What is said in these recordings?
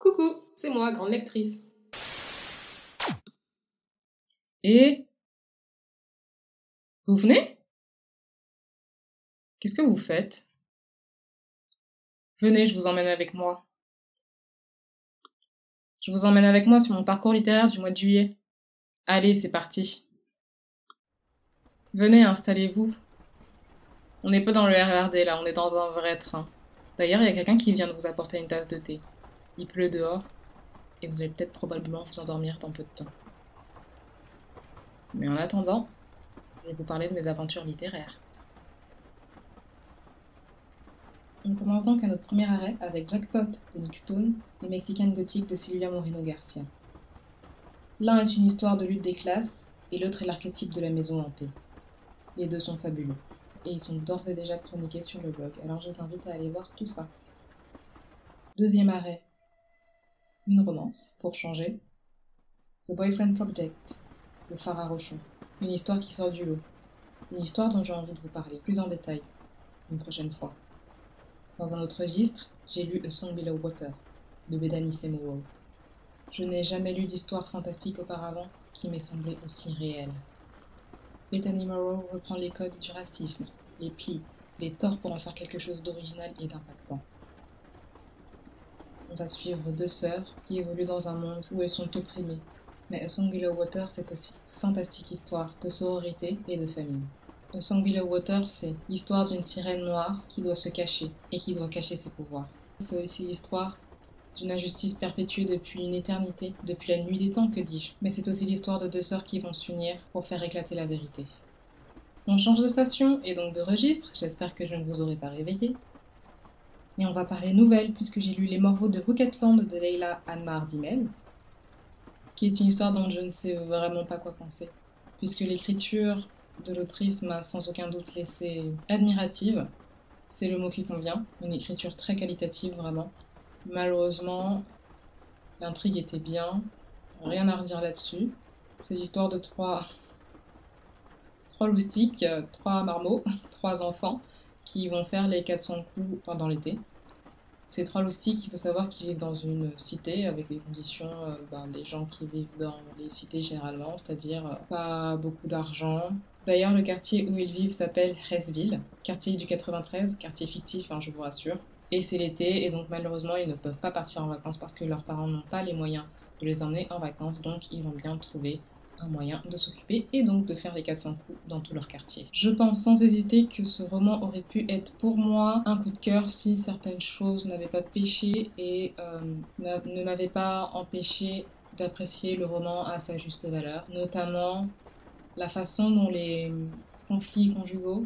Coucou, c'est moi, grande lectrice. Et Vous venez? Qu'est-ce que vous faites? Venez, je vous emmène avec moi. Je vous emmène avec moi sur mon parcours littéraire du mois de juillet. Allez, c'est parti. Venez, installez-vous. On n'est pas dans le RRD là, on est dans un vrai train. D'ailleurs, il y a quelqu'un qui vient de vous apporter une tasse de thé. Il pleut dehors, et vous allez peut-être probablement vous endormir dans peu de temps. Mais en attendant, je vais vous parler de mes aventures littéraires. On commence donc à notre premier arrêt avec Jackpot de Nick Stone et Mexican Gothic de Silvia Moreno Garcia. L'un est une histoire de lutte des classes et l'autre est l'archétype de la maison hantée. Les deux sont fabuleux et ils sont d'ores et déjà chroniqués sur le blog, alors je vous invite à aller voir tout ça. Deuxième arrêt, une romance, pour changer. The Boyfriend Project de Farah Rochon. Une histoire qui sort du lot. Une histoire dont j'ai envie de vous parler plus en détail une prochaine fois. Dans un autre registre, j'ai lu A Song Below Water de Bethany Seymour. Je n'ai jamais lu d'histoire fantastique auparavant qui m'ait semblé aussi réelle. Bethany Morrow reprend les codes du racisme, les plis, les torts pour en faire quelque chose d'original et d'impactant. On va suivre deux sœurs qui évoluent dans un monde où elles sont opprimées. Mais A Song Below Water, c'est aussi une fantastique histoire de sororité et de famille. A Song Below Water, c'est l'histoire d'une sirène noire qui doit se cacher et qui doit cacher ses pouvoirs. C'est aussi l'histoire d'une injustice perpétuée depuis une éternité, depuis la nuit des temps, que dis-je. Mais c'est aussi l'histoire de deux sœurs qui vont s'unir pour faire éclater la vérité. On change de station et donc de registre, j'espère que je ne vous aurai pas réveillé. Et on va parler nouvelles, puisque j'ai lu Les Morveaux de Rooketland de Leila Anmar Dimel, qui est une histoire dont je ne sais vraiment pas quoi penser, puisque l'écriture de l'autrice m'a sans aucun doute laissé admirative, c'est le mot qui convient, une écriture très qualitative vraiment. Malheureusement, l'intrigue était bien, rien à redire là-dessus. C'est l'histoire de trois, trois loustiques, trois marmots, trois enfants qui vont faire les 400 coups pendant l'été. Ces trois loustiques, il faut savoir qu'ils vivent dans une cité avec des conditions euh, ben, des gens qui vivent dans les cités généralement, c'est-à-dire euh, pas beaucoup d'argent. D'ailleurs, le quartier où ils vivent s'appelle Hresville, quartier du 93, quartier fictif, hein, je vous rassure. Et c'est l'été, et donc malheureusement, ils ne peuvent pas partir en vacances parce que leurs parents n'ont pas les moyens de les emmener en vacances, donc ils vont bien trouver un moyen de s'occuper et donc de faire les 400 coups dans tout leur quartier. Je pense sans hésiter que ce roman aurait pu être pour moi un coup de cœur si certaines choses n'avaient pas péché et euh, ne m'avaient pas empêché d'apprécier le roman à sa juste valeur, notamment la façon dont les conflits conjugaux,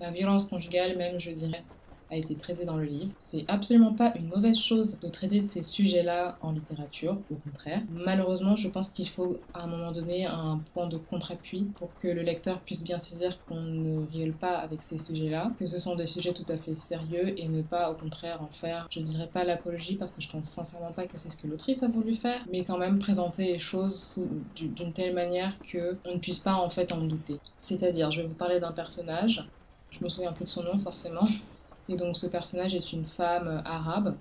la violence conjugale même je dirais, a été traité dans le livre. C'est absolument pas une mauvaise chose de traiter ces sujets-là en littérature, au contraire. Malheureusement, je pense qu'il faut à un moment donné un point de contre-appui pour que le lecteur puisse bien saisir qu'on ne rigole pas avec ces sujets-là, que ce sont des sujets tout à fait sérieux et ne pas au contraire en faire, je dirais pas l'apologie parce que je pense sincèrement pas que c'est ce que l'autrice a voulu faire, mais quand même présenter les choses d'une telle manière que on ne puisse pas en fait en douter. C'est-à-dire, je vais vous parler d'un personnage, je me souviens peu de son nom forcément, et donc ce personnage est une femme arabe.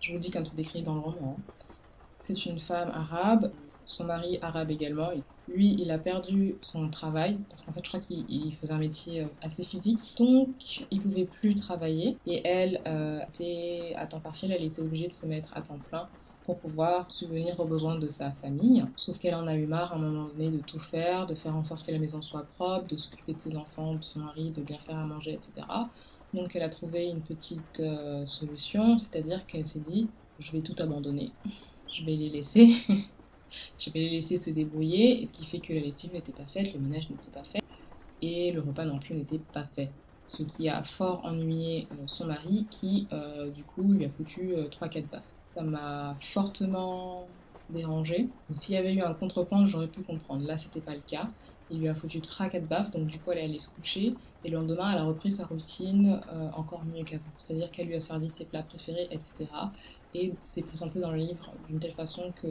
Je vous dis comme c'est décrit dans le roman. Hein. C'est une femme arabe, son mari arabe également. Lui, il a perdu son travail parce qu'en fait, je crois qu'il faisait un métier euh, assez physique. Donc, il pouvait plus travailler. Et elle euh, à temps partiel, elle était obligée de se mettre à temps plein pour pouvoir subvenir aux besoins de sa famille. Sauf qu'elle en a eu marre à un moment donné de tout faire, de faire en sorte que la maison soit propre, de s'occuper de ses enfants, de son mari, de bien faire à manger, etc. Donc elle a trouvé une petite euh, solution, c'est-à-dire qu'elle s'est dit, je vais tout abandonner, je vais les laisser, je vais les laisser se débrouiller, et ce qui fait que la lessive n'était pas faite, le ménage n'était pas fait, et le repas non plus n'était pas fait. Ce qui a fort ennuyé euh, son mari, qui euh, du coup lui a foutu 3-4 baffes. Ça m'a fortement dérangé. S'il y avait eu un contrepoint, j'aurais pu comprendre. Là, c'était pas le cas. Il lui a foutu 3-4 baffes, donc du coup, elle est allée se coucher. Et le lendemain, elle a repris sa routine euh, encore mieux qu'avant. C'est-à-dire qu'elle lui a servi ses plats préférés, etc. Et c'est présenté dans le livre d'une telle façon que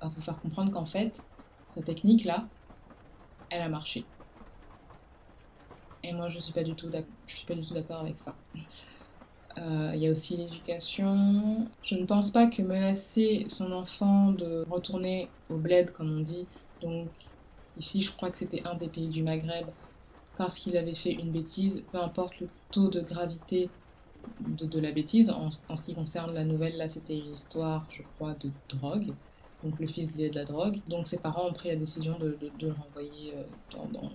va vous faire comprendre qu'en fait, sa technique-là, elle a marché. Et moi, je. Je suis pas du tout d'accord avec ça. Euh, il y a aussi l'éducation. Je ne pense pas que menacer son enfant de retourner au bled, comme on dit, donc ici je crois que c'était un des pays du Maghreb, parce qu'il avait fait une bêtise, peu importe le taux de gravité de, la bêtise, en, ce qui concerne la nouvelle, là c'était une histoire, je crois, de drogue. Donc le fils de la drogue. Donc ses parents ont pris la décision de, le renvoyer euh, dans,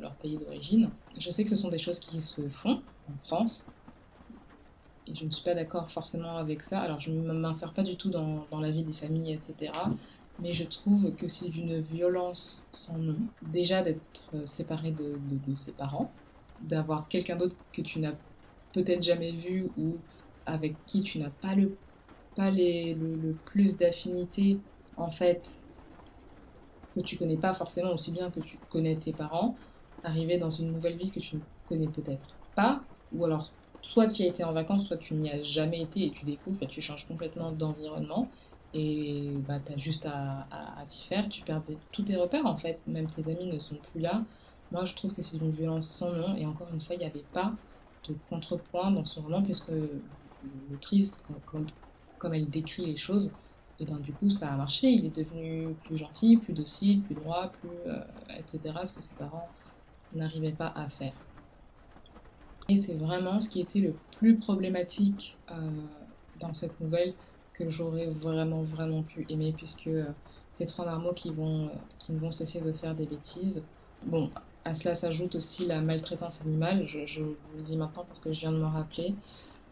leur pays d'origine. Je sais que ce sont des choses qui se font en France. Et je ne suis pas d'accord forcément avec ça. Alors je ne m'insère pas du tout dans, la vie des familles, etc. Mais je trouve que c'est d'une violence sans nom. Déjà d'être séparé de, ses parents, d'avoir quelqu'un d'autre que tu n'as peut-être jamais vu ou avec qui tu n'as pas le, pas les, le, plus d'affinité, en fait, que tu connais pas forcément aussi bien que tu connais tes parents, arriver dans une nouvelle ville que tu ne connais peut-être pas, ou alors soit tu y as été en vacances, soit tu n'y as jamais été et tu découvres et tu changes complètement d'environnement et bah, tu as juste à, à, t'y faire, tu perds tous tes repères en fait, même tes amis ne sont plus là. Moi je trouve que c'est une violence sans nom et encore une fois il n'y avait pas de contrepoint dans ce roman, puisque l'autrice, comme, comme, elle décrit les choses, et ben du coup ça a marché, il est devenu plus gentil, plus docile, plus droit, plus euh, etc. Ce que ses parents n'arrivaient pas à faire. Et c'est vraiment ce qui était le plus problématique euh, dans cette nouvelle que j'aurais vraiment vraiment pu aimer puisque euh, ces trois marmots qui vont qui ne vont cesser de faire des bêtises. Bon, à cela s'ajoute aussi la maltraitance animale. Je, vous le dis maintenant parce que je viens de me rappeler.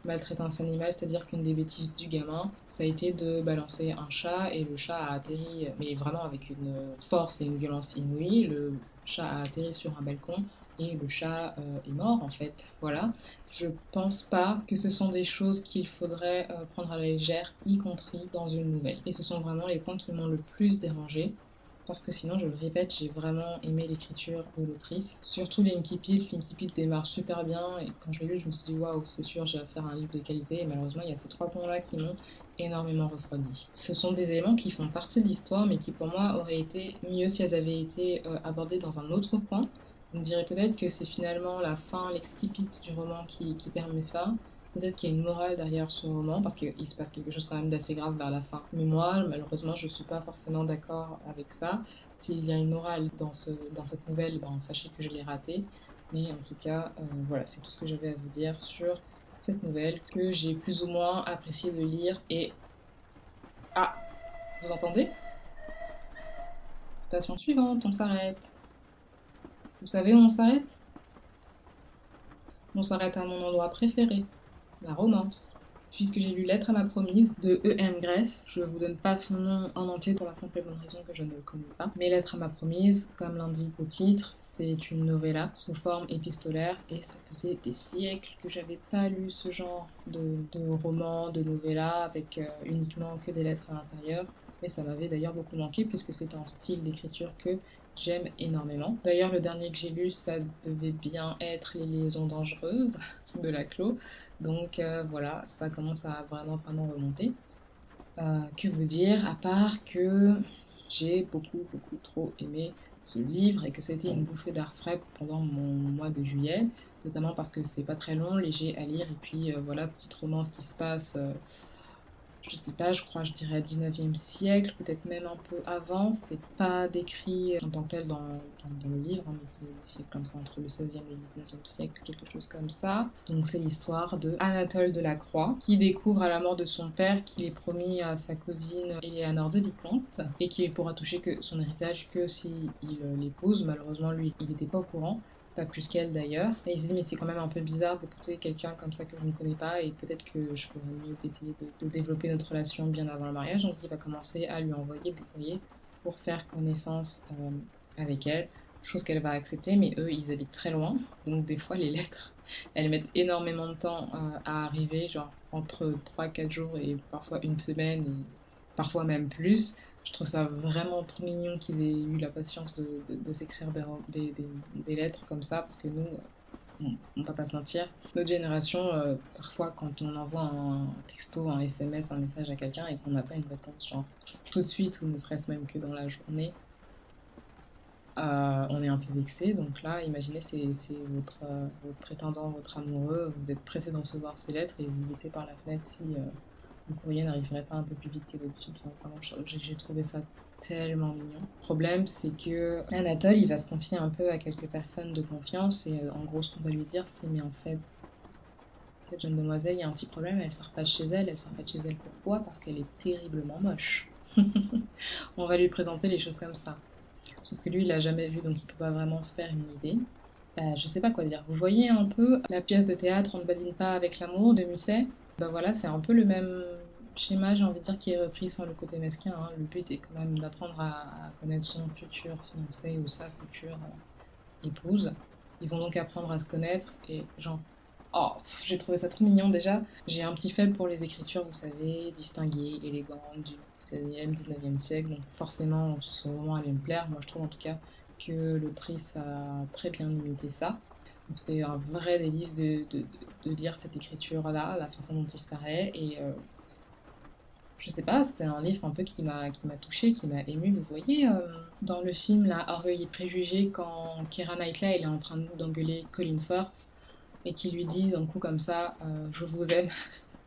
Maltraitance animale, c'est-à-dire qu'une des bêtises du gamin, ça a été de balancer un chat et le chat a atterri, mais vraiment avec une force et une violence inouïe. Le chat a atterri sur un balcon et le chat euh, est mort en fait. Voilà. Je pense pas que ce sont des choses qu'il faudrait euh, prendre à la légère, y compris dans une nouvelle. Et ce sont vraiment les points qui m'ont le plus dérangé parce que sinon, je le répète, j'ai vraiment aimé l'écriture de l'autrice. Surtout Linky Pit, Linky Pit démarre super bien, et quand je l'ai lu, je me suis dit, waouh, c'est sûr, j'ai à un livre de qualité, et malheureusement, il y a ces trois points-là qui m'ont énormément refroidi. Ce sont des éléments qui font partie de l'histoire, mais qui pour moi auraient été mieux si elles avaient été euh, abordées dans un autre point. On dirait peut-être que c'est finalement la fin, l'exquipit du roman qui, qui permet ça. Peut-être qu'il y a une morale derrière ce roman, parce qu'il se passe quelque chose quand même d'assez grave vers la fin. Mais moi, malheureusement, je ne suis pas forcément d'accord avec ça. S'il y a une morale dans, ce, dans cette nouvelle, ben, sachez que je l'ai ratée. Mais en tout cas, euh, voilà, c'est tout ce que j'avais à vous dire sur cette nouvelle que j'ai plus ou moins apprécié de lire. Et... Ah Vous entendez? Station suivante, on s'arrête. Vous savez où on s'arrête? On s'arrête à mon endroit préféré la romance. Puisque j'ai lu Lettre à ma promise de E.M. Gress, je ne vous donne pas son nom en entier pour la simple et bonne raison que je ne le connais pas. Mais Lettre à ma promise, comme l'indique au titre, c'est une novella sous forme épistolaire et ça faisait des siècles que j'avais pas lu ce genre de, de roman, de novella avec euh, uniquement que des lettres à l'intérieur. Et ça m'avait d'ailleurs beaucoup manqué puisque c'est un style d'écriture que j'aime énormément. D'ailleurs, le dernier que j'ai lu, ça devait bien être Les liaisons dangereuses de la Clos. Donc euh, voilà, ça commence à vraiment, vraiment remonter. Euh, que vous dire, à part que j'ai beaucoup, beaucoup trop aimé ce livre et que c'était une bouffée d'air frais pendant mon mois de juillet, notamment parce que c'est pas très long, léger à lire, et puis euh, voilà, petite romance qui se passe je sais pas, je crois, je dirais 19e siècle, peut-être même un peu avant. C'est pas décrit en tant que tel dans, le livre, hein, mais c'est comme ça entre le 16e et le 19e siècle, quelque chose comme ça. Donc c'est l'histoire de Anatole de la Croix, qui découvre à la mort de son père qu'il est promis à sa cousine Éléanore de Vicomte, et qu'il pourra toucher que son héritage que s'il l'épouse. Malheureusement, lui, il n'était pas au courant pas plus qu'elle d'ailleurs. Et il se dit, mais c'est quand même un peu bizarre d'épouser quelqu'un comme ça que je ne connais pas, et peut-être que je pourrais mieux essayer de, développer notre relation bien avant le mariage. Donc il va commencer à lui envoyer des courriers pour faire connaissance euh, avec elle, chose qu'elle va accepter, mais eux, ils habitent très loin, donc des fois les lettres, elles mettent énormément de temps euh, à arriver, genre entre 3-4 jours et parfois une semaine, et parfois même plus je trouve ça vraiment trop mignon qu'ils aient eu la patience de, de, s'écrire des, des, lettres comme ça, parce que nous, on, ne va pas se mentir, notre génération, euh, parfois quand on envoie un texto, un SMS, un message à quelqu'un et qu'on n'a pas une réponse, genre tout de suite, ou ne serait-ce même que dans la journée, euh, on est un peu vexé. Donc là, imaginez, c'est votre, euh, votre, prétendant, votre amoureux, vous êtes pressé de recevoir ses lettres et vous mettez par la fenêtre si le courrier n'arriverait pas un peu plus vite que d'habitude. j'ai trouvé ça tellement mignon. Le problème, c'est que Anatole, il va se confier un peu à quelques personnes de confiance et en gros, ce qu'on va lui dire, c'est mais en fait, cette jeune demoiselle, il y a un petit problème, elle sort pas de chez elle. Elle sort pas de chez elle pourquoi? Parce qu'elle est terriblement moche. on va lui présenter les choses comme ça. Sauf que lui, il l'a jamais vu, donc il peut pas vraiment se faire une idée. Euh, je sais pas quoi dire. Vous voyez un peu la pièce de théâtre On ne badine pas avec l'amour de Musset? Ben voilà, c'est un peu le même schéma, j'ai envie de dire, qui est repris sans le côté mesquin. Hein. Le but est quand même d'apprendre à, connaître son futur fiancé ou sa future euh, épouse. Ils vont donc apprendre à se connaître et genre Oh, j'ai trouvé ça trop mignon déjà. J'ai un petit faible pour les écritures, vous savez, distinguées, élégantes du 16e, 19e siècle. Donc forcément, ce roman allait me plaire. Moi, je trouve en tout cas que l'autrice a très bien imité ça. C'était un vrai délice de, de, de, lire cette écriture-là, la façon dont il se parlait. Et euh, je sais pas, c'est un livre un peu qui m'a qui touché, qui m'a ému. Vous voyez, euh, dans le film là, Orgueil et préjugés, quand Keira Knightley elle est en train d'engueuler Colin Firth et qui lui dit d'un coup comme ça euh, Je vous aime.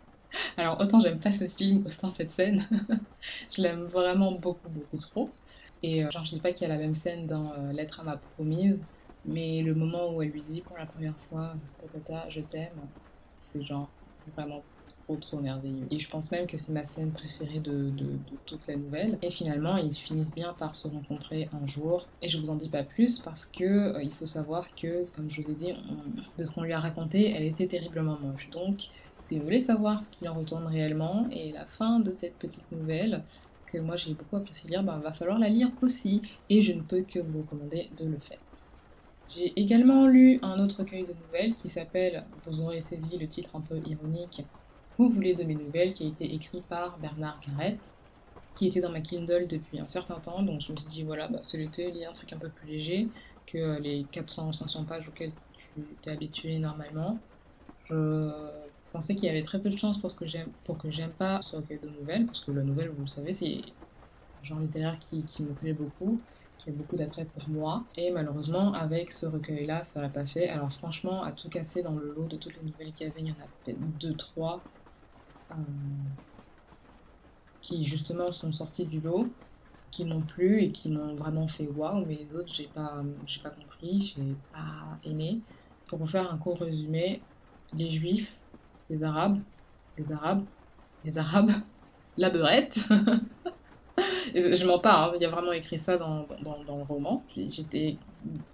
Alors autant j'aime pas ce film, autant cette scène, je l'aime vraiment beaucoup beaucoup trop. Et euh, genre je dis pas qu'il y a la même scène dans Lettre à ma promise, mais le moment où elle lui dit pour la première fois ta ta ta je t'aime, c'est genre vraiment trop trop merveilleux. Et je pense même que c'est ma scène préférée de, de, toute la nouvelle. Et finalement, ils finissent bien par se rencontrer un jour. Et je vous en dis pas plus parce que euh, il faut savoir que, comme je vous l'ai dit, de ce qu'on lui a raconté, elle était terriblement moche. Donc, si vous voulez savoir ce qu'il en retourne réellement et la fin de cette petite nouvelle, que moi j'ai beaucoup apprécié lire, ben, va falloir la lire aussi. Et je ne peux que vous recommander de le faire. J'ai également lu un autre recueil de nouvelles qui s'appelle, vous aurez saisi le titre un peu ironique, vous voulez de mes nouvelles, qui a été écrit par Bernard Garrett, qui était dans ma Kindle depuis un certain temps. Donc je me suis dit, voilà, bah, c'est l'été, lire un truc un peu plus léger que euh, les 400-500 pages auxquelles tu t'es habitué normalement. Je pensais qu'il y avait très peu de chances pour, que j'aime, pour que j'aime pas ce recueil de nouvelles, parce que la nouvelle, vous le savez, c'est un genre littéraire qui, qui me plaît beaucoup qui a beaucoup d'attrait pour moi. Et malheureusement, avec ce recueil-là, ça l'a pas fait. Alors franchement, à tout casser dans le lot de toutes les nouvelles qu'il y avait, il y en a peut-être deux, trois euh, qui justement sont sortis du lot, qui m'ont plu et qui m'ont vraiment fait waouh, mais les autres, j'ai pas, j'ai pas compris, j'ai pas aimé. Pour vous faire un court résumé, les juifs, les arabes, les arabes, les arabes, la beurette. je m'en parle, hein, il y a vraiment écrit ça dans, le roman. J'étais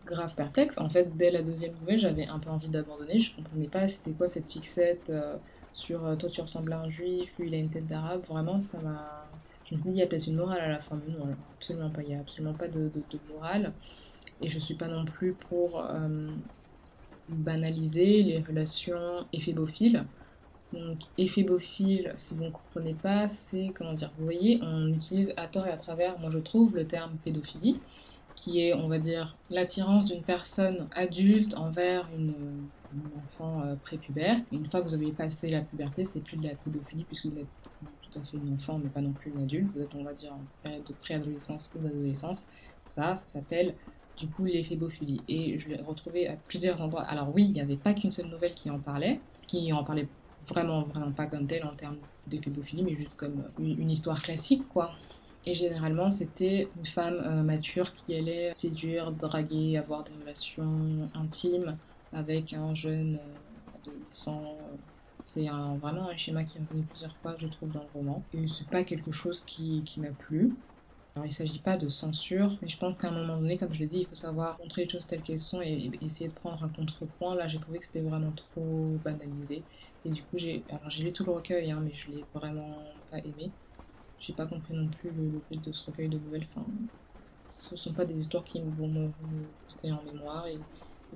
grave perplexe. En fait, dès la deuxième nouvelle, j'avais un peu envie d'abandonner. Je comprenais pas c'était quoi cette fixette. Euh, sur euh, toi tu ressembles à un juif, lui il a une tête d'arabe, vraiment ça m'a. Je me dis, il y a peut-être une morale à la fin, mais non, absolument pas, il n'y a absolument pas de, morale. Et je suis pas non plus pour euh, banaliser les relations éphébophiles. Donc, éphébophile, si vous ne comprenez pas, c'est, comment dire, vous voyez, on utilise à tort et à travers, moi je trouve, le terme pédophilie, qui est, on va dire, l'attirance d'une personne adulte envers une, un enfant euh, prépubère. Une fois que vous avez passé la puberté, c'est plus de la pédophilie puisque vous êtes tout à fait une enfant, mais pas non plus une adulte. Vous êtes, on va dire, en période de préadolescence ou d'adolescence. Ça, ça s'appelle du coup l'éphébophile. Et je l'ai retrouvé à plusieurs endroits. Alors oui, il n'y avait pas qu'une seule nouvelle qui en parlait, qui en parlait vraiment, vraiment pas comme telle en termes d'éphébophile, mais juste comme une, histoire classique, quoi. Et généralement, c'était une femme euh, mature qui allait séduire, draguer, avoir des relations intimes avec un jeune euh, adolescent. C'est un, vraiment un schéma qui revenu plusieurs fois, je trouve, dans le roman. Et c'est pas quelque chose qui, qui m'a plu. Alors, il ne s'agit pas de censure, mais je pense qu'à un moment donné, comme je l'ai dit, il faut savoir montrer les choses telles qu'elles sont et, essayer de prendre un contrepoint. Là, j'ai trouvé que c'était vraiment trop banalisé. Et du coup, j'ai lu tout le recueil, hein, mais je l'ai vraiment pas aimé. J'ai pas compris non plus le, but de ce recueil de nouvelles. Enfin, ce sont pas des histoires qui vont me rester en mémoire et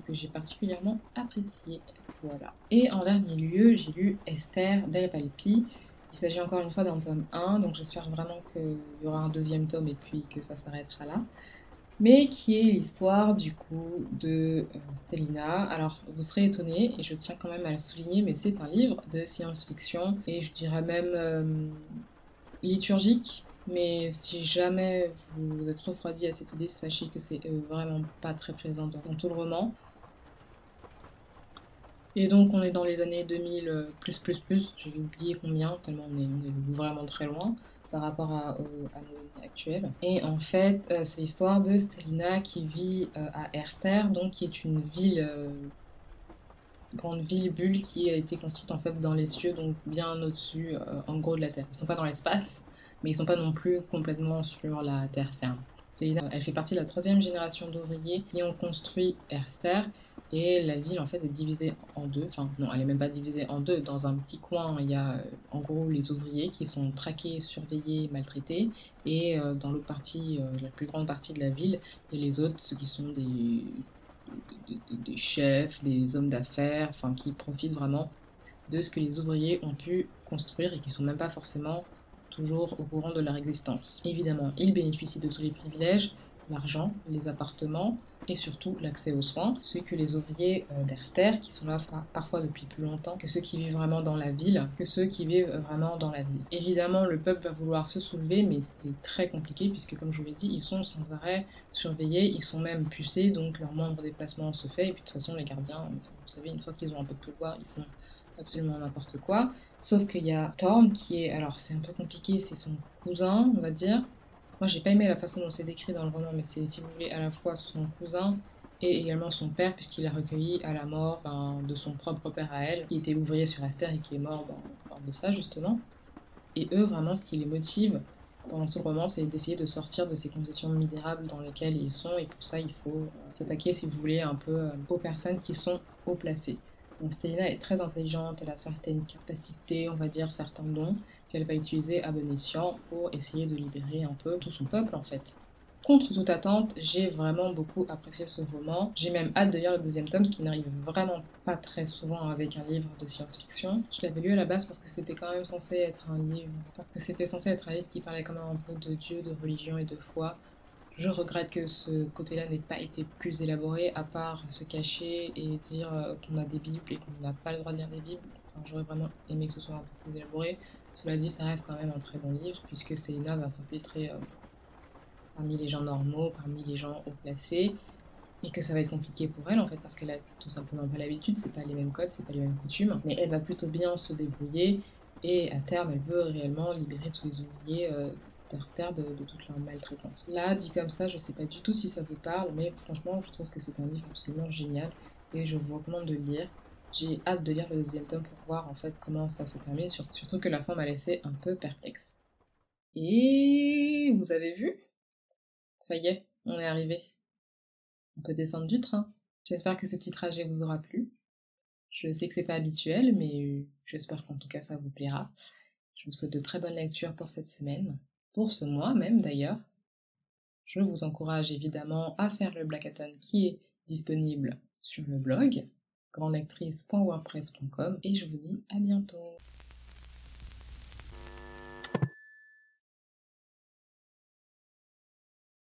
que j'ai particulièrement apprécié. Voilà. Et en dernier lieu, j'ai lu Esther d'El Palpi. Il s'agit encore une fois d'un tome 1, donc j'espère vraiment qu'il y aura un deuxième tome et puis que ça s'arrêtera là. Mais qui est l'histoire du coup de euh. Alors vous serez étonnés, et je tiens quand même à le souligner, mais c'est un livre de science-fiction, et je dirais même euh, liturgique, Mais si jamais vous êtes refroidi à cette idée, sachez que c'est euh, vraiment pas très présent dans, tout le roman. Et donc on est dans les années 2000 euh, plus plus plus, j'ai oublié combien, tellement on est, vraiment très loin par rapport à, à nos actuelles. Et en fait, c'est l'histoire de Stelina qui vit à Erster, donc qui est une ville grande ville bulle qui a été construite en fait dans les cieux, donc bien au-dessus, euh, en gros, de la Terre. Ils sont pas dans l'espace, mais ils sont pas non plus complètement sur la terre ferme. Elle fait partie de la troisième génération d'ouvriers qui ont construit Erster et la ville en fait est divisée en deux. Enfin non, elle est même pas divisée en deux. Dans un petit coin, il y a euh, en gros les ouvriers qui sont traqués, surveillés, maltraités, et euh, dans l'autre partie, la plus grande partie de la ville, il y a les autres, ceux qui sont des chefs, des hommes d'affaires, enfin qui profitent vraiment de ce que les ouvriers ont pu construire et qui sont même pas forcément toujours au courant de leur existence. Évidemment, ils bénéficient de tous les privilèges, l'argent, les appartements et surtout l'accès aux soins, ce que les ouvriers euh, d'Erster, qui sont là parfois depuis plus longtemps que ceux qui vivent vraiment dans la ville, que ceux qui vivent vraiment dans la ville. Évidemment, le peuple va vouloir se soulever, mais c'est très compliqué puisque, comme je vous l'ai dit, ils sont sans arrêt surveillés, ils sont même pucés, donc leur moindre déplacement se fait, et puis de toute façon, les gardiens, vous savez, une fois qu'ils ont un peu de pouvoir, ils font absolument n'importe quoi. Sauf qu'il y a Thorn qui est, alors c'est un peu compliqué, c'est son cousin, on va dire, moi, j'ai pas aimé la façon dont c'est décrit dans le roman, mais c'est, si vous voulez, à la fois son cousin et également son père, puisqu'il a recueilli à la mort ben, de son propre père à elle, qui était ouvrier sur Esther et qui est mort ben, de ça, justement. Et eux, vraiment, ce qui les motive pendant tout le roman, c'est d'essayer de sortir de ces conditions misérables dans lesquelles ils sont, et pour ça, il faut euh, s'attaquer, si vous voulez, un peu euh, aux personnes qui sont haut placées. Donc est très intelligente, elle a certaines capacités, on va dire certains dons, qu'elle va utiliser à bon escient pour essayer de libérer un peu tout son peuple en fait. Contre toute attente, j'ai vraiment beaucoup apprécié ce roman. J'ai même hâte de lire le deuxième tome, ce qui n'arrive vraiment pas très souvent avec un livre de science-fiction. Je l'avais lu à la base parce que c'était quand même censé être un livre, parce que c'était censé être un livre qui parlait quand même un peu de Dieu, de religion et de foi. Je regrette que ce côté-là n'ait pas été plus élaboré, à part se cacher et dire euh, qu'on a des bibles et qu'on n'a pas le droit de lire des bibles. J'aurais vraiment aimé que ce soit un peu plus élaboré. Cela dit, ça reste quand même un très bon livre, puisque Célina va s'infiltrer euh, parmi les gens normaux, parmi les gens haut placés, et que ça va être compliqué pour elle, en fait, parce qu'elle a tout simplement pas l'habitude, c'est pas les mêmes codes, c'est pas les mêmes coutumes, mais elle va plutôt bien se débrouiller, et à terme, elle veut réellement libérer tous les ouvriers euh, de, toute leur maltraitance. Là, dit comme ça, je sais pas du tout si ça vous parle, mais franchement, je trouve que c'est un livre absolument génial, et je vous recommande de le lire. J'ai hâte de lire le deuxième tome pour voir en fait comment ça se termine, surtout que la fin m'a laissé un peu perplexe. Et vous avez vu? Ça y est, on est arrivé. On peut descendre du train. J'espère que ce petit trajet vous aura plu. Je sais que c'est pas habituel, mais j'espère qu'en tout cas ça vous plaira. Je vous souhaite de très bonnes lectures pour cette semaine, pour ce mois même d'ailleurs. Je vous encourage évidemment à faire le Blackathon qui est disponible sur le blog grandlectrice.wordpress.com et je vous dis à bientôt.